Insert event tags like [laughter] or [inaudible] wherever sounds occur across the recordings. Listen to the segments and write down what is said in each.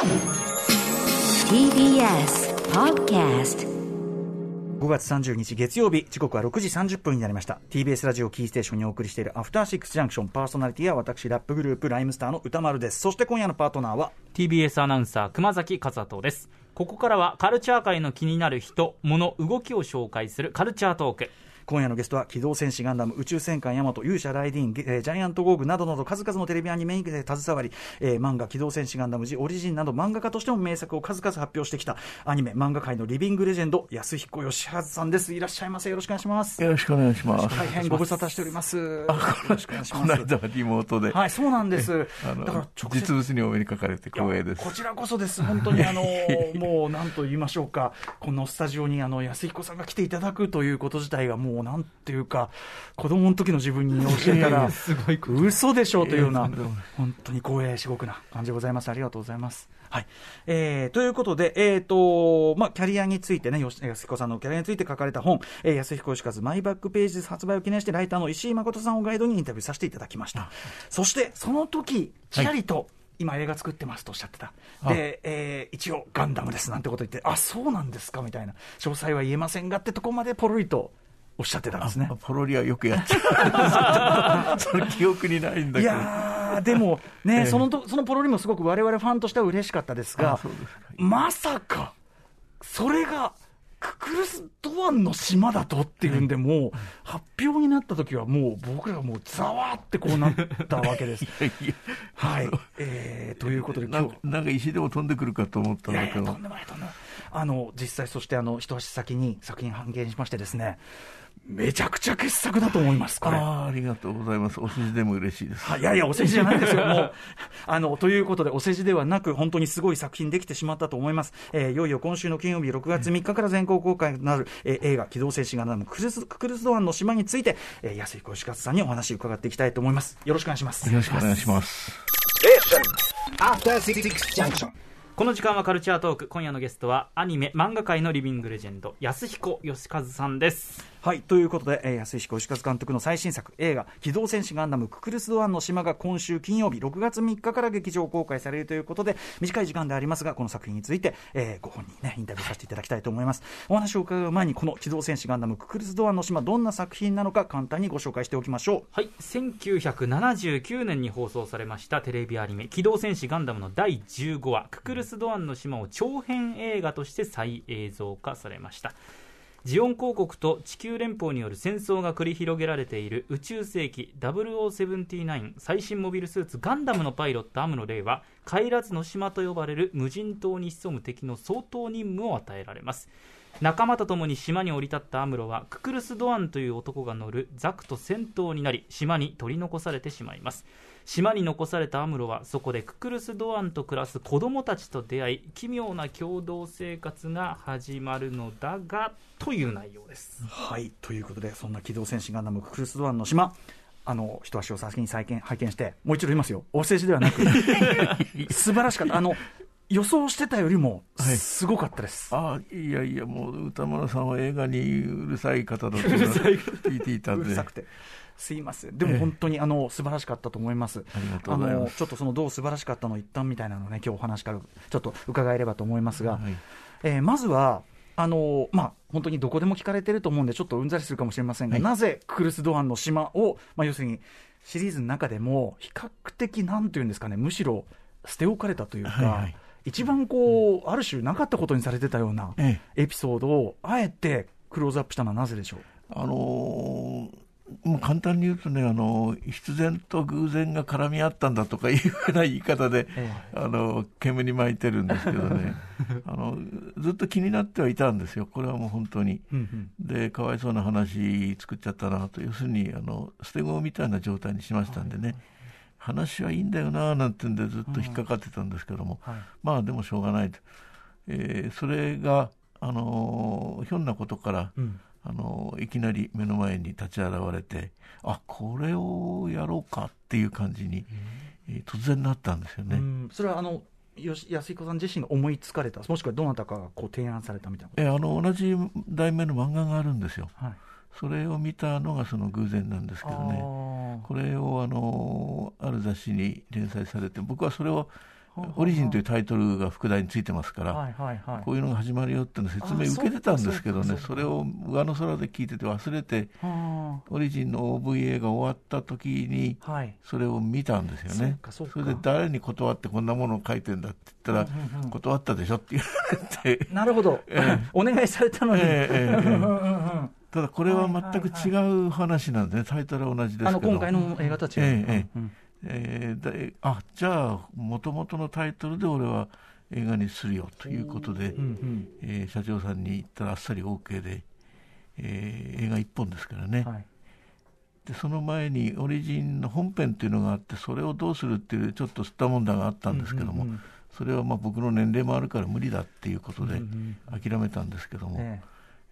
TBS Podcast 5月30日月曜日、時刻は6時30分になりました。TBS ラジオキーステーションにお送りしているアフターシックスジャンクションパーソナリティは私、ラップグループライムスターの歌丸です。そして今夜のパートナーは、TBS アナウンサー熊崎和人ですここからはカルチャー界の気になる人物動きを紹介するカルチャートーク今夜のゲストは機動戦士ガンダム宇宙戦艦ヤマト勇者ライディン、えージャイアントゴーグなどなど数々のテレビアニメに携わり、えー漫画機動戦士ガンダムジオリジンなど漫画家としても名作を数々発表してきたアニメ漫画界のリビングレジェンド安彦義和さんです。いらっしゃいませ。よろしくお願いします。よろしくお願いします。大変ご無沙汰しております。よろしくお願いします。この間はリモートで、はいそうなんです。あのだから直接実物にお目にかかれて光栄です。こ。ちらこそです、本当にあのもうなんと言いましょうか、このスタジオにあの安彦さんが来ていただくということ自体が、もうなんていうか、子供の時の自分に教えたら、[laughs] すごい嘘でしょうというような本当に光栄至極な感じでございます。ありがとうございます。はい。えー、ということで、えーと、まあ、キャリアについてね、よし安彦さんのキャリアについて書かれた本、えー、安彦義和マイバックページ発売を記念して、ライターの石井誠さんをガイドにインタビューさせていただきました。そして、その時、ちらりと、今映画作ってますとおっしゃってた。で、えー一応ガンダムですなんてこと言って、あ、そうなんですかみたいな。詳細は言えませんがってとこまでポロリとおっしゃってたんですねあ。ポロリはよくやっちゃう。[laughs] その記憶にないんだいけど。やー、でもね、ええそのと、そのポロリもすごく我々ファンとしては嬉しかったですがすか、まさか、それが、ククルス・ドアンの島だとっていうんで、もう、発表になった時はもう、僕らがもう、ざわってこうなったわけです。[laughs] いやいやはい。えー、ということで、今日なんか、石でも飛んでくるかと思ったいやいや、んだけどとん。でもない、とんでもない。あの、実際、そして、あの、一足先に作品半減しましてですね、めちゃくちゃ傑作だと思います、これ。ああ、ありがとうございます。お世辞でも嬉しいです。はいいやいや、お世辞じゃないですよ、もう。あの、ということで、お世辞ではなく、本当にすごい作品できてしまったと思います。えーいよいよ今週の金曜日、6月3日から全国公開になる、えー映画、機動戦士ガンダムククルス、ククルスドアンの島について、えー安彦義和さんにお話を伺っていきたいと思います。よろしくお願いします。よろしくお願いします。After Six Junction この時間はカルチャートーク今夜のゲストはアニメ漫画界のリビングレジェンド安彦義和さんですはい、ということで、えー安彦義和監督の最新作、映画、機動戦士ガンダムククルス・ドアンの島が今週金曜日、6月3日から劇場公開されるということで、短い時間でありますが、この作品について、えーご本人にね、インタビューさせていただきたいと思います。お話を伺う前に、この機動戦士ガンダムククルス・ドアンの島、どんな作品なのか、簡単にご紹介しておきましょう。はい1979年に放送されましたテレビアニメ「機動戦士ガンダム」の第15話「ククルス・ドアンの島」を長編映画として再映像化されましたジオン公国と地球連邦による戦争が繰り広げられている宇宙世紀0079最新モビルスーツガンダムのパイロットアムロレイは帰らずの島と呼ばれる無人島に潜む敵の相当任務を与えられます。仲間と共に島に降り立ったアムロはククルス・ドアンという男が乗るザクと戦闘になり島に取り残されてしまいます。島に残されたアムロはそこでククルス・ドアンと暮らす子供たちと出会い奇妙な共同生活が始まるのだがという内容ですはい、ということで、そんな機動戦士ガンダムククルス・ドアンの島、あの、一足を先に再見拝見して、もう一度言いますよ。お世辞ではなく、[laughs] 素晴らしかった。あの、予想してたよりも、はいすごかったです。ああ、いやいや、もう歌丸さんは映画にうるさい方だと [laughs] 聞いていたで。うんるさくて。すいません。でも本当に、あの、素晴らしかったと思います。ありがとうございますの、ちょっとそのどう素晴らしかったの一旦みたいなのをね、今日お話からちょっと伺えればと思いますが、はいえーまずは、あのまあ、本当にどこでも聞かれてると思うんで、ちょっとうんざりするかもしれませんが、はいなぜクルス・ドアンの島を、まあ、要するにシリーズの中でも、比較的、なんていうんですかね、むしろ捨て置かれたというか、はいはい一番こう、ある種なかったことにされてたようなえエピソードを、あえてクローズアップしたのはなぜでしょう？あのーもう簡単に言うとね、あの必然と偶然が絡み合ったんだとかいうような言い方で、えあの煙巻いてるんですけどね。[laughs] あの、ずっと気になってはいたんですよ、これはもう本当に。うんうん。で、かわいそうな話作っちゃったなと、要するにあの捨て子みたいな状態にしましたんでね、話はいいんだよななんてんで、ずっと引っかかってたんですけども、はい。まあでもしょうがないと、えーそれが、あのひょんなことから、うん。あのいきなり目の前に立ち現れてあこれをやろうかっていう感じに、えー突然なったんですよね。うん。それはあのよし安彦さん自身が思いつかれた、もしくはどなたかがこう提案されたみたいなこえーあの同じ題名の漫画があるんですよ。と、はい、それを見たのがその偶然なんですけどね。あこれをあのある雑誌に連載されて僕はそれをオリジンというタイトルが副題についてますから、はいはいはい。こういうのが始まるよっていうの説明あ受けてたんですけどね、それを上の空で聞いてて忘れて、はオリジンの OVA が終わった時に、それを見たんですよね。そうかそれで誰に断ってこんなものを書いてんだって言ったら、うんうんうん断ったでしょって言われて、なるほど、[laughs] お願いされたのに、ええええええ。うんうんうんただこれは全く違う話なんでね、タイトルは同じですけど。あの今回の映画とは違う、ええええ。うん。えーであじゃあ、もともとのタイトルで俺は映画にするよということで、うんうん。えー社長さんに言ったらあっさり OK で、えー映画一本ですからね、はい。でその前にオリジンの本編っていうのがあってそれをどうするっていうちょっと吸ったもんだがあったんですけども、うんうんうん。それはまあ僕の年齢もあるから無理だっていうことでうん諦めたんですけども、え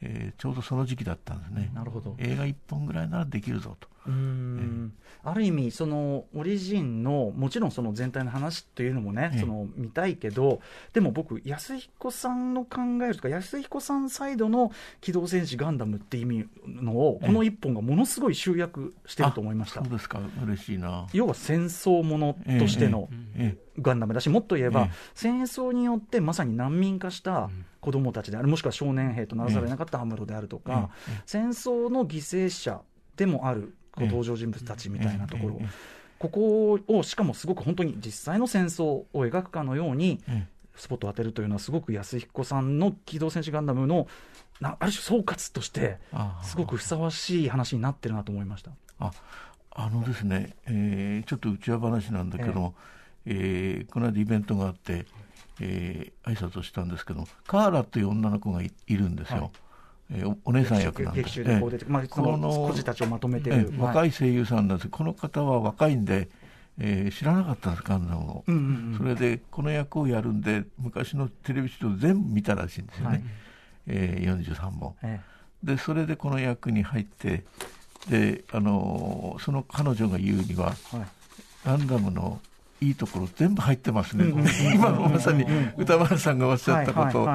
えーちょうどその時期だったんですね。えなるほど。映画一本ぐらいならできるぞと。うーん。ある意味、そのオリジンの、もちろんその全体の話というのもね、ええ。その見たいけど、でも僕、安彦さんの考えるとか、安彦さんサイドの機動戦士ガンダムって意味のを、ええ。この一本がものすごい集約してると思いました。あそう。ですか。嬉しいな。要は戦争ものとしてのえガンダムだし、もっと言えば、ええ。戦争によってまさに難民化した子供たちである、もしくは少年兵とならざるを得なかったアムロであるとか、ええ戦争の犠牲者でもある登場人物たちみたいなところ。えええ、ここをしかもすごく本当に実際の戦争を描くかのように、えスポットを当てるというのは、すごく安彦さんの機動戦士ガンダムのなある種総括として、あすごくふさわしい話になってるなと思いました。ああのですね、えーちょっと内輪話なんだけども、えーこの間イベントがあって、えー挨拶をしたんですけどもカーラという女の子がいいるんですよ、はい。えーおお姉さん役なんで。す劇中でこう出て、この孤児たちをまとめてえる、い、え若い声優さんなんです。この方は若いんで、えー知らなかったんですガンダムを、うんうんうん。それでこの役をやるんで昔のテレビシリーズ全部見たらしいんですよね、はい。えー43本。えでそれでこの役に入ってで、あのーその彼女が言うにはえはい。ガンダムのいいところ全部入ってますね、今のまさに歌丸さんがおっしゃったこと。を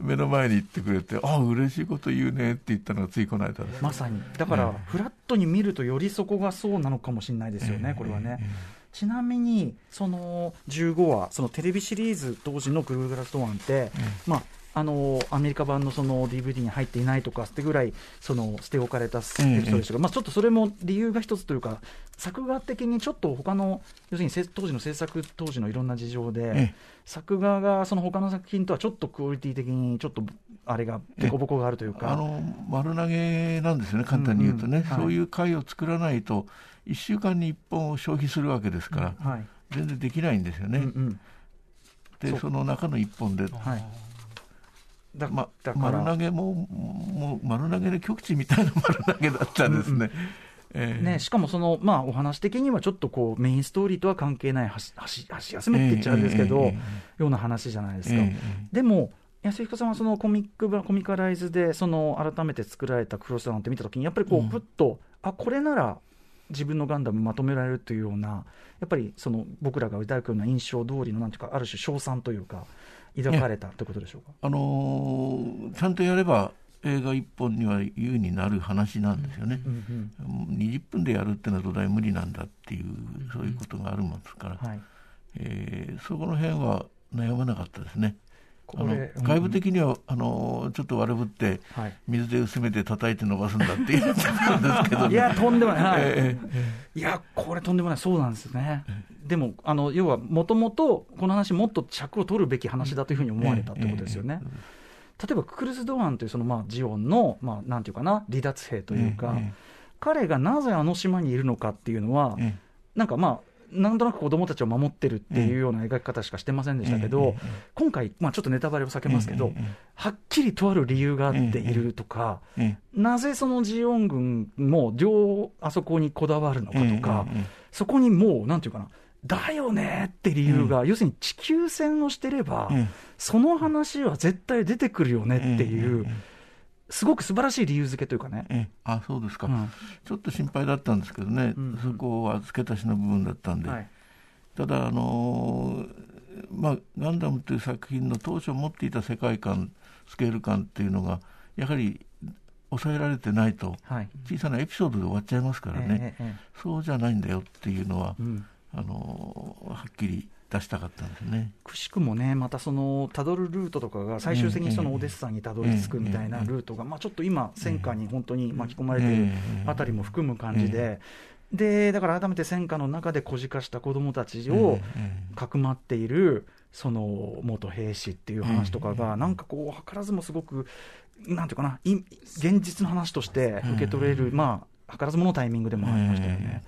目の前に言ってくれて、ああ、嬉しいこと言うねって言ったのがついこの間です。まさに、だから、フラットに見ると、よりそこがそうなのかもしれないですよね、ええ。これはね。えちなみに、その15話、そのテレビシリーズ当時のグルーグラストワンって、まあ、あのアメリカ版のその DVD に入っていないとかってぐらいその捨て置かれたエピソードでしたが、まあ、ちょっとそれも理由が一つというか作画的にちょっと他の要するにせ当時の制作当時のいろんな事情で、ええ。作画がその他の作品とはちょっとクオリティ的にちょっとあれが凸凹があるというか。あの丸投げなんですよね、簡単に言うとね、うん。うん。はい。そういう回を作らないと、1週間に1本を消費するわけですから、はい。全然できないんですよね、うんうん。でその中の1本で、はいだま、だから。丸投げももう丸投げの極致みたいな丸投げだったんですね。ええ。ね、しかもその、まあ、お話的にはちょっとこうメインストーリーとは関係ない箸休めって言っちゃうんですけど、ええええような話じゃないですか。ええでも安彦さんはそのコミック版コミカライズでその改めて作られたクロスダウンって見たときにやっぱりこうん。うふっと、あこれなら自分のガンダムまとめられるというようなやっぱりその僕らが抱くような印象通りのなんていうかある種称賛というか抱かれたということでしょうか？あのーちゃんとやれば映画一本には優になる話なんですよね。うんうん20分でやるってのは土台無理なんだっていう、そういうことがあるもんですから、はい、えーそこの辺は悩まなかったですね。あの外部的にはあのちょっと悪ぶってはい。水で薄めて叩いて伸ばすんだって言ってたんですけど、[laughs] いや、とんでもない、はい。えいや、これ、とんでもない、そうなんですね。でも、あの要は、もともとこの話、もっと尺を取るべき話だというふうに思われたってことですよね。例えば、ククルス・ドアンという、そのまあジオンの、まあ、なんていうかな、離脱兵というか、え彼がなぜあの島にいるのかっていうのは、え。なんかまあ、なんとなく子供たちを守ってるっていうような描き方しかしてませんでしたけど、今回、まあ、ちょっとネタバレを避けますけど、はっきりとある理由があっているとか、ええなぜそのジオン軍も両あそこにこだわるのかとか、そこにもう、なんていうかな、だよねって理由が、要するに地球戦をしてれば、ええその話は絶対出てくるよねっていう、すごく素晴らしい理由付けというかね。ええ。あそうですか、うん。ちょっと心配だったんですけどね、うん。そこは付け足しの部分だったんで、はい。ただ、あのーまあ、ガンダムという作品の当初持っていた世界観、スケール感っていうのが、やはり抑えられてないと、はい。小さなエピソードで終わっちゃいますからね、ええええ。そうじゃないんだよっていうのは、うん。あのーはっきり出したかったんですね。くしくもね、またそのたどるルートとかが最終的にそのオデッサにたどり着くみたいなルートが、まあ、ちょっと今、戦火に本当に巻き込まれているあたりも含む感じで。でだから改めて戦火の中で孤児化した子どもたちをかくまっているその元兵士っていう話とかが、なんかこう、図らずもすごく、なんていうかな、現実の話として受け取れる、まあ、図らずものタイミングでもありましたよね。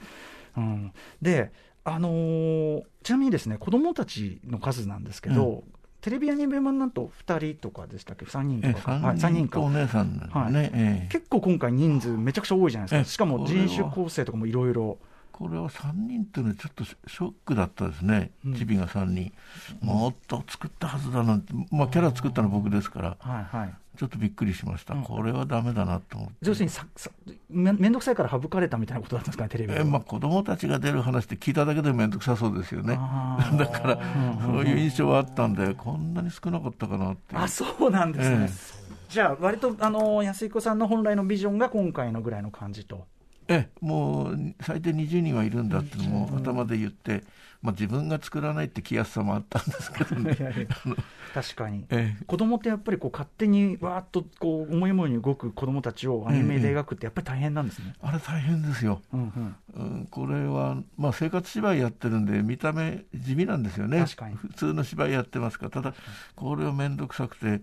うん、であのー、ちなみにですね子供たちの数なんですけど、うん、テレビアニメ版なんと2人とかでしたっけ、3人とか、はい、3人か、お姉さん、ね、はい。え結構今回、人数めちゃくちゃ多いじゃないですか、しかも人種構成とかもいろいろ。これは3人っていうのはちょっとショックだったですね、チビが3人、もっと作ったはずだなんて、まあ、キャラ作ったのは僕ですから、はいはい、ちょっとびっくりしました、これはだめだなと思って。要するにささめ面倒くさいから省かれたみたいなことなんですかね、テレビえまあ、子供たちが出る話って聞いただけで面倒くさそうですよね、[laughs] だから、そういう印象はあったんで、こんなに少なかったかなってあそうなんですね。ええ。じゃあ、割とあの安彦さんの本来のビジョンが今回のぐらいの感じと。えもう最低20人はいるんだって頭で言って、まあ、自分が作らないって気安さもあったんですけどね。[laughs] 確かに、[laughs] ええ、子供ってやっぱりこう勝手にわーっとこう思い思いに動く子供たちをアニメで描くってやっぱり大変なんですね、え、あれ大変ですよ、うんうん、うん、これは、まあ、生活芝居やってるんで見た目地味なんですよね。普通の芝居やってますから。ただこれは面倒くさくて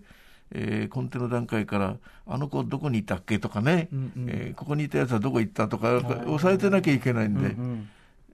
えー、コンテの段階から、あの子どこにいたっけとかね、うんうん、えー、ここにいたやつはどこ行ったとか、押さえてなきゃいけないんで。うんうん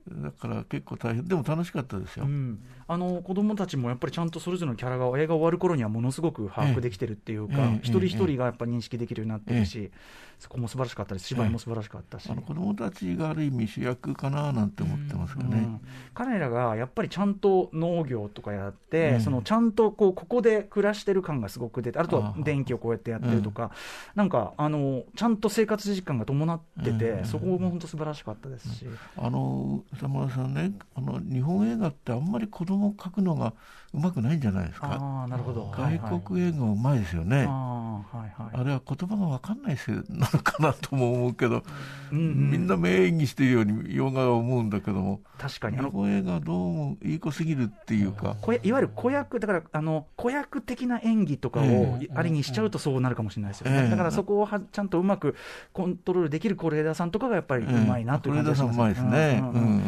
だから結構大変、でも楽しかったですよ、うん、あの子供たちもやっぱりちゃんとそれぞれのキャラが映画終わる頃にはものすごく把握できてるっていうか、ええ、一人一人がやっぱ認識できるようになってるし、え、そこも素晴らしかったです、芝居も素晴らしかったし、あの子供たちがある意味主役かななんて思ってますよね、うん。うん、彼らがやっぱりちゃんと農業とかやって、そのちゃんとこうここで暮らしてる感がすごく出て、あとは電気をこうやってやってるとか、なんかあのちゃんと生活時間が伴ってて、そこも本当素晴らしかったですし。あのさんねあの日本映画ってあんまり子供を描くのがうまくないんじゃないですか？あなるほど。外国映画うまいですよね。あ,、はいはい、あれは言葉が分かんないせいなのかなとも思うけど、うんうん、みんな名演技しているように洋画は思うんだけども確かに。日本映画どうもいい子すぎるっていうか。いわゆる子役だからあの子役的な演技とかをありにしちゃうとそうなるかもしれないですよね、えー、だからそこをはちゃんとうまくコントロールできる是枝さんとかがやっぱりうまいなという感じがします、ね、うん、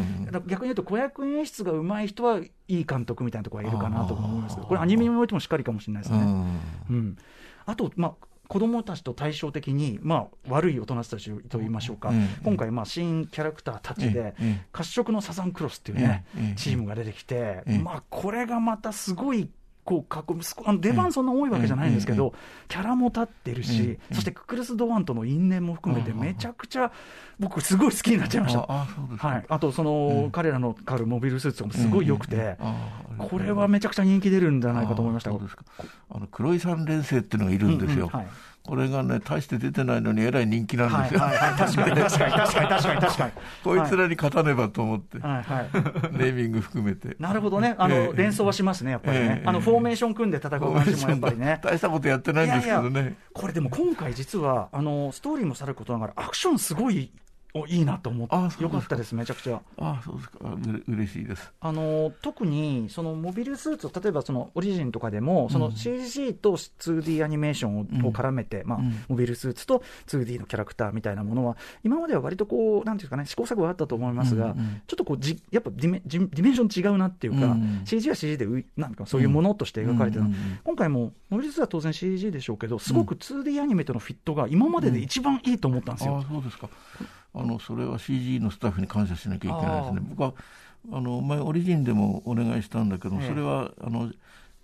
逆に言うと子役演出がうまい人はいい監督みたいなところがいるかなと思いますこれアニメにおいてもしっかりかもしれないですね。うん、あと、まあ子どもたちと対照的に、まあ、悪い大人たちと言いましょうか、今回、まあ、新キャラクターたちで、褐色のサザンクロスっていうね、チームが出てきて、まあ、これがまたすごいこうかっこあの出番そんな多いわけじゃないんですけど、キャラも立ってるし、そしてククルス・ドワンとの因縁も含めて、めちゃくちゃ僕、すごい好きになっちゃいました。あはい、あとその、彼らの狩るモビルスーツもすごい良くて、これはめちゃくちゃ人気出るんじゃないかと思いました。あの黒井三連星っていうのがいるんですよ。はいこれがね、大して出てないのに、えらい人気なんですよ。はいはいはい、確かに、確かに、確かに、確かに、確かに。[laughs] こいつらに勝たねばと思って、はいはい、[laughs] ネーミング含めて。なるほどね、あの、えー、連想はしますね、やっぱりね、えー、あの、フォーメーション組んで戦う感じもやっぱりね。[laughs] 大したことやってないんですけどね。いやいやこれでも今回実は、あの、ストーリーもさることながら、アクションすごいおいいなと思って、よかったです、めちゃくちゃ。あそうですか、う嬉しいです。あの特にそのモビルスーツ、例えばそのオリジンとかでも、その CG と 2D アニメーションを,、絡めて、まあ、モビルスーツと 2D のキャラクターみたいなものは、今までは割とこう、なんていうかね、試行錯誤があったと思いますが、ちょっとこうじ、やっぱディメ dimension 違うなっていうか、CG は CG でなんかそういうものとして描かれてる、今回も、モビルスーツは当然 CG でしょうけど、すごく 2D アニメとのフィットが今までで一番いいと思ったんですよ。あそうですかあのそれは CG のスタッフに感謝しなきゃいけないですね。僕はあの前オリジンでもお願いしたんだけど、それはあの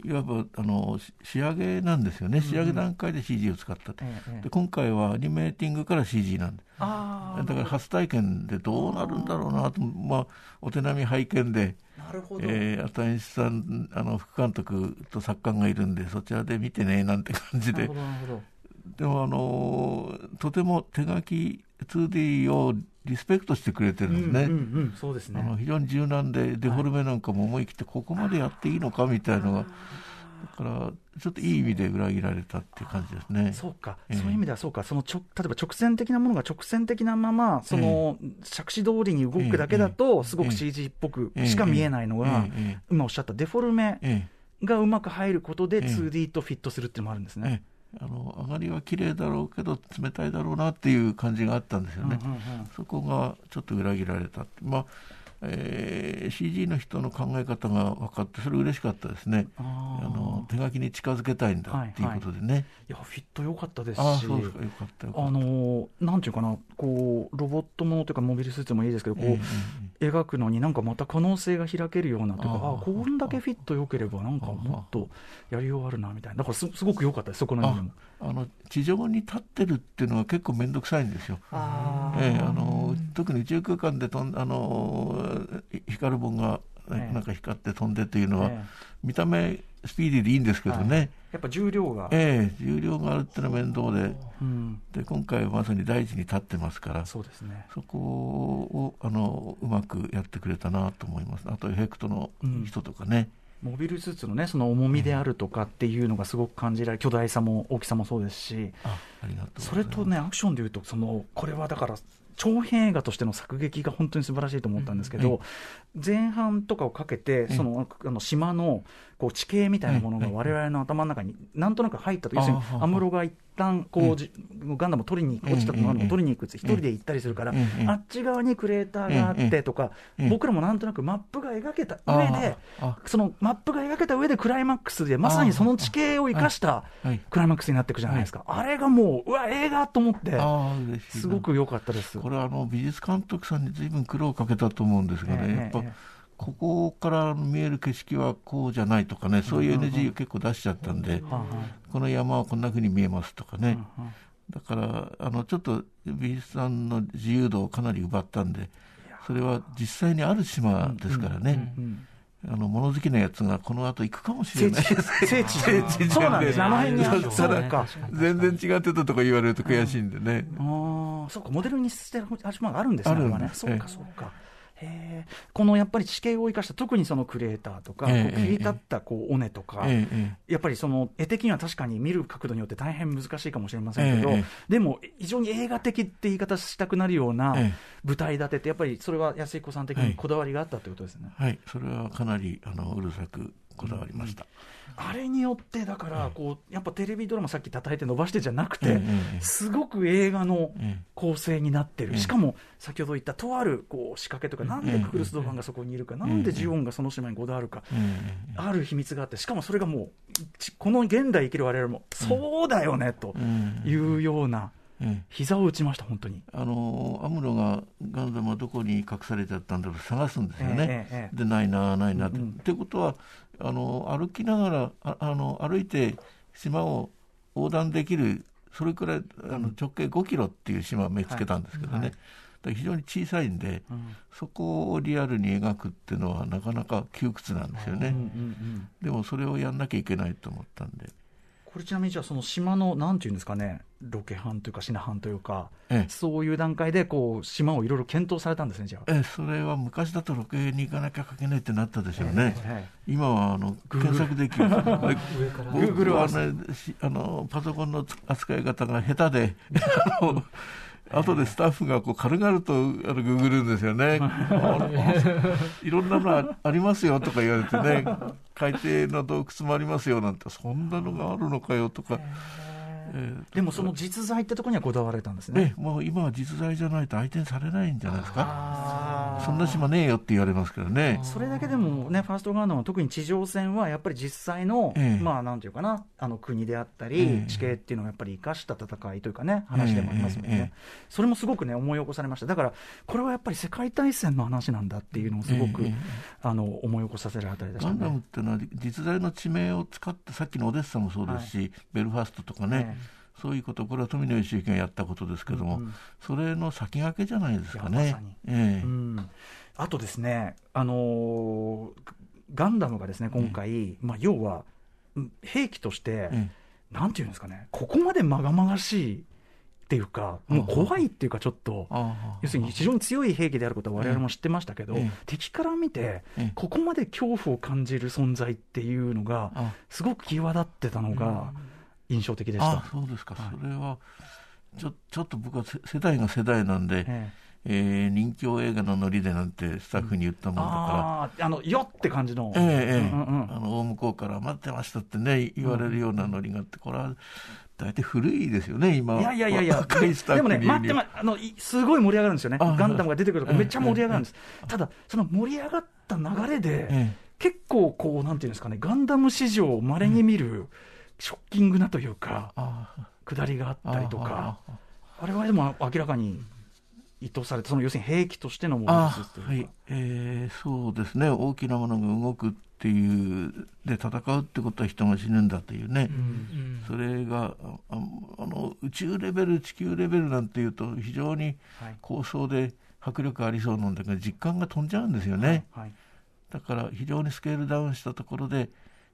いわばあの仕上げなんですよね、仕上げ段階で CG を使ったと、で今回はアニメーティングから CG なんで、だから初体験でどうなるんだろうなと、まあ、お手並み拝見で、なるほど。えー、新さんあの副監督と作家がいるんで、そちらで見てねなんて感じで。でもあのとても手書き 2D をリスペクトしてくれてるんですね、そうですね。あの非常に柔軟で、デフォルメなんかも思い切って、ここまでやっていいのかみたいなのが、だからちょっといい意味で裏切られたっていう感じですね。そうか、ええ。そういう意味ではそうか、そのちょ例えば直線的なものが直線的なまま、その着地通りに動くだけだと、すごく CG っぽくしか見えないのが、ええ。今おっしゃったデフォルメええ。がうまく入ることでええ。2D とフィットするっていうのもあるんですね。ええあの上がりは綺麗だろうけど冷たいだろうなっていう感じがあったんですよね。うんうんうんそこがちょっと裏切られたまあえー CG の人の考え方が分かって、それ嬉しかったですね。あの手書きに近づけたいんだっていうことでね。いや、フィット良かったですし、ああ、そうですか、よかった。あのなんていうかな、こうロボットものというか、モビルスーツもいいですけど、こう、ええ描くのになんかまた可能性が開けるようなというか、あああこんだけフィット良ければ、なんかもっとやりようあるなみたいな、だからすすごく良かったです、そこの意味でも。あの地上に立ってるっていうのは結構面倒くさいんですよ。あええあの特に宇宙空間で飛んあのい光る本がええ。なんか光って飛んでっていうのは、え見た目スピーディーでいいんですけどね、やっぱ重量が、ええ重量があるっていうのは面倒で。うん、で今回はまさに大地に立ってますからそうですね。そこをあのうまくやってくれたなと思います。あとエフェクトの人とかね、モビルスーツのね、その重みであるとかっていうのがすごく感じられる、巨大さも大きさもそうですし、あありがとうそれとね、アクションでいうと、そのこれはだから、長編映画としての作劇が本当に素晴らしいと思ったんですけど、前半とかをかけて、そのあの島のこう地形みたいなものがはい我々の頭の中になんとなく入ったと、要するに安室が一旦こうガンダムを取りに落ちたものを取りに行くって、一人で行ったりするから、うんあっち側にクレーターがあってとか、うん僕らもなんとなくマップが描けた上で、あそのマップが描けた上でクライマックスで、まさにその地形を生かしたはいクライマックスになっていくじゃないですか、あれがもう、うわ、映画と思って、すごく良かったです。これはあの美術監督さんに随分苦労をかけたと思うんですがね、ええやっぱええここから見える景色はこうじゃないとかね、そういう NG を結構出しちゃったんで、この山はこんな風に見えますとかね、だからあのちょっと美術さんの自由度をかなり奪ったんで、それは実際にある島ですからね、うんあの物好きなやつがこの後行くかもしれない。聖地、聖地、[laughs] そうなんです。ね、あの辺にあるたらそうか。全然違ってたとか言われると悔しいんでね。ああ、そうか、モデルにしてる島があるんですね、あるね。そうか、そうか。このやっぱり地形を生かした、特にそのクレーターとか、切り立ったこう尾根とか、やっぱりその絵的には確かに見る角度によって大変難しいかもしれませんけど、ええでも非常に映画的って言い方したくなるようなええ。舞台立てって、やっぱりそれは安彦さん的にこだわりがあったということですね。えはい、それはかなりあのうるさくこだわりました。あれによって、だからこう、やっぱテレビドラマ、さっき叩いて伸ばしてじゃなくて、すごく映画のええ構成になってる、ええしかも先ほど言ったとあるこう仕掛けとか、なんでククルス・ドファンがそこにいるか、なんでジオンがその島にこだわるか、ええある秘密があって、しかもそれがもう、ちこの現代生きる我々も、そうだよねとええいうような、ええ膝を打ちました、本当に。あのアムロがガンダムはどこに隠されちゃったんだろう探すんですよね。ええええでないなないなって。うんうんってことはあの歩きながらああの歩いて島を横断できるそれくらいあの直径5キロっていう島を見つけたんですけどね。は非常に小さいんで、うんそこをリアルに描くっていうのはなかなか窮屈なんですよね。うんうんうんでもそれをやんなきゃいけないと思ったんで。これちなみにじゃあその島のなんていうんですかねロケハンというかシナハンというか、ええそういう段階でこう島をいろいろ検討されたんですねじゃあ。ええそれは昔だとロケに行かなきゃ書けないってなったでしょうね。え今はあの検索できる。[laughs] 上から僕はね、しあのパソコンの扱い方が下手で、[laughs] 後でスタッフがこう軽々とあのググるんですよね。[laughs] あいろんなのあありますよとか言われてね、海底の洞窟もありますよなんて、そんなのがあるのかよとか。ええでもその実在ってところにはこだわられたんですえね。えもう今は実在じゃないと相手にされないんじゃないですか。そんな島ねえよって言われますけどね。それだけでもね、ファーストガンダムは特に地上戦はやっぱり実際の、ええまあなんていうかな、あの国であったり、ええ地形っていうのをやっぱり生かした戦いというかね、話でもありますもんね。それもすごくね、思い起こされました。だから、これはやっぱり世界大戦の話なんだっていうのをすごく、あの思い起こさせるあたりでしたガンダムっね。てのは実在の地名を使ってさっきのオデッサもそうですし、ベルファストとかね、えそういうことこれは富野義行がやったことですけども、うん。うんそれの先駆けじゃないですかね。いやまさに。ええ。うん、あとですね、あのーガンダムがですね、今回、まあ、要は、うん兵器として、えなんていうんですかね、ここまでまがまがしいっていうか、もう怖いっていうか、ちょっと、あ要するに非常に強い兵器であることは我々も知ってましたけど、ええ。敵から見てええ、ここまで恐怖を感じる存在っていうのがあ、すごく際立ってたのが印象的でしあた。そうですか、はい。それはちょちょっと僕はせ世代が世代なんで、ええ。ー人気映画のノリでなんてスタッフに言ったもんだから、あの、よって感じの。ええええ。うんうんうん。あの大向こうから待ってましたってね言われるようなノリがあってこれは大体古いですよね今。いやいやいやいや、若いスタッでもね、待ってま、あの、いすごい盛り上がるんですよね。あガンダムが出てくるとはいめっちゃ盛り上がるんです。ただ、その盛り上がった流れで、え結構こう、なんていうんですかね、ガンダム史上稀に見る、ショッキングなというか、あ下りがああったりとか、ああれはでも明らかに意図されて、その要するに兵器としてのものあですというか。はい、えーそうですね。大きなものが動くっていうで戦うってことは人が死ぬんだというね、うんそれがああの宇宙レベル地球レベルなんていうと非常にはい。高層で迫力ありそうなんだけど実感が飛んじゃうんですよね、はいだから非常にスケールダウンしたところで、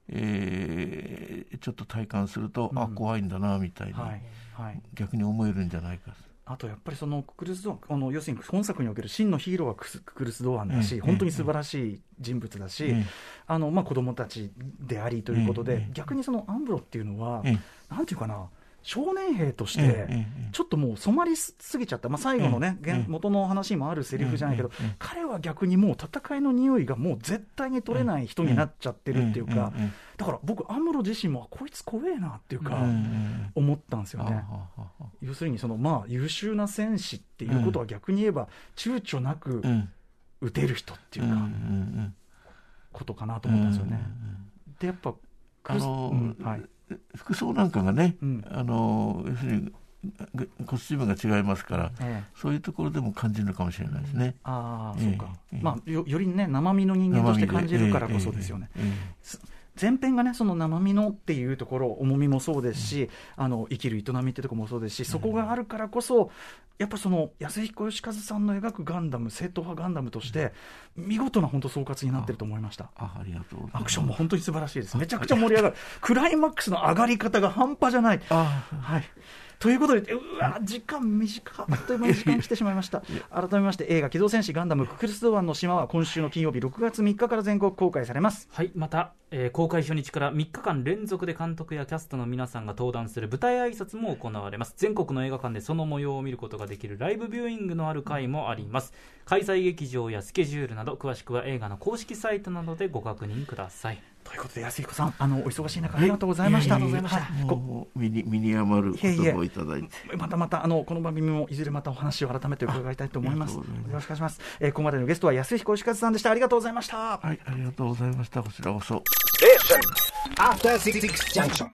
えーちょっと体感すると、あうん。怖いんだなみたいに、はいはい。逆に思えるんじゃないか。あとやっぱりそのククルスドアンあの要するに本作における真のヒーローはクスククルス・ドアンだし、ええ本当に素晴らしい人物だし、ええあのまあ、子供たちでありということで、ええ逆にそのアンブロっていうのは、えなんていうかな、少年兵として、ちょっともう染まりすぎちゃった、まあ、最後のね、元の話にもあるセリフじゃないけど、彼は逆にもう戦いの匂いがもう絶対に取れない人になっちゃってるっていうか、だから僕、アンブロ自身も、こいつ怖えなっていうか、ええ思ったんですよあね。要するにその、まあ、優秀な戦士っていうことは逆に言えば、躊躇なくうん。撃てる人っていうか、ことかなとうん思ったんですよね。で、やっぱ、あのうんはい服装なんかがね、うん。あの要するにぐコスチュームが違いますからええ。そういうところでも感じるのかもしれないですね。ああ、ええ。そうか、ええ。まあよ、よりね、生身の人間として感じるからこそですよね。前編がね、その生身のっていうところ、重みもそうですし、あの生きる営みってところもそうですし、そこがあるからこそ、やっぱその安彦義和さんの描くガンダム、正統派ガンダムとして、見事な本当、総括になってると思いました。あありがとう。アクションも本当に素晴らしいです。めちゃくちゃ盛り上がる。[laughs] クライマックスの上がり方が半端じゃない。あはい。ということで、うわ、時間短あっという間に時間来てしまいました。改めまして、映画、機動戦士ガンダムククルス・ドアンの島は今週の金曜日6月3日から全国公開されます。はい、また、えー公開初日から3日間連続で監督やキャストの皆さんが登壇する舞台挨拶も行われます全国の映画館でその模様を見ることができるライブビューイングのある回もあります開催劇場やスケジュールなど詳しくは映画の公式サイトなどでご確認くださいということで、安彦さん、あの、お忙しい中、ありがとうございました。はいこもう身に身に余る言葉をいただいて。またまた、あの、この番組もいずれまたお話を改めて伺いたいと思います。よろしくお願いします。えーここまでのゲストは安彦義和さんでした。ありがとうございました。はい、ありがとうございました。こちらこそ。After Six Junction.